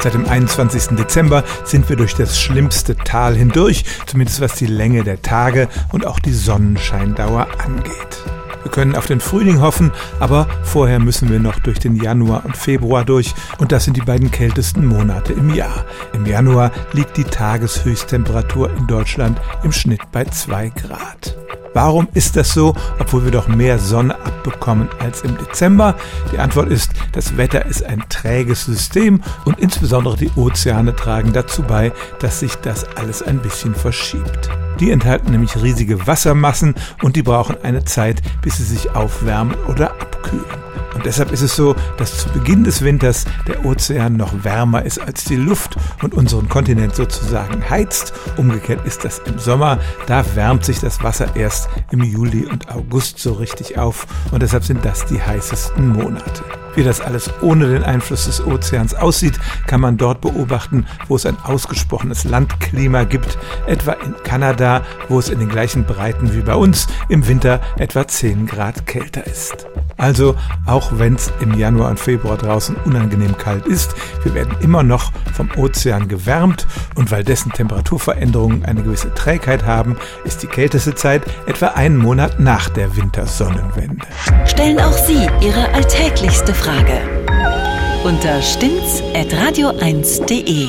Seit dem 21. Dezember sind wir durch das schlimmste Tal hindurch, zumindest was die Länge der Tage und auch die Sonnenscheindauer angeht. Wir können auf den Frühling hoffen, aber vorher müssen wir noch durch den Januar und Februar durch und das sind die beiden kältesten Monate im Jahr. Im Januar liegt die Tageshöchsttemperatur in Deutschland im Schnitt bei 2 Grad. Warum ist das so, obwohl wir doch mehr Sonne abbekommen als im Dezember? Die Antwort ist, das Wetter ist ein träges System und insbesondere die Ozeane tragen dazu bei, dass sich das alles ein bisschen verschiebt. Die enthalten nämlich riesige Wassermassen und die brauchen eine Zeit, bis sie sich aufwärmen oder abkühlen. Und deshalb ist es so, dass zu Beginn des Winters der Ozean noch wärmer ist als die Luft und unseren Kontinent sozusagen heizt. Umgekehrt ist das im Sommer. Da wärmt sich das Wasser erst im Juli und August so richtig auf. Und deshalb sind das die heißesten Monate. Wie das alles ohne den Einfluss des Ozeans aussieht, kann man dort beobachten, wo es ein ausgesprochenes Landklima gibt, etwa in Kanada, wo es in den gleichen Breiten wie bei uns im Winter etwa 10 Grad kälter ist. Also, auch wenn es im Januar und Februar draußen unangenehm kalt ist, wir werden immer noch vom Ozean gewärmt und weil dessen Temperaturveränderungen eine gewisse Trägheit haben, ist die kälteste Zeit etwa einen Monat nach der Wintersonnenwende. Stellen auch Sie Ihre alltäglichste Frage unter stimmtz.radio1.de.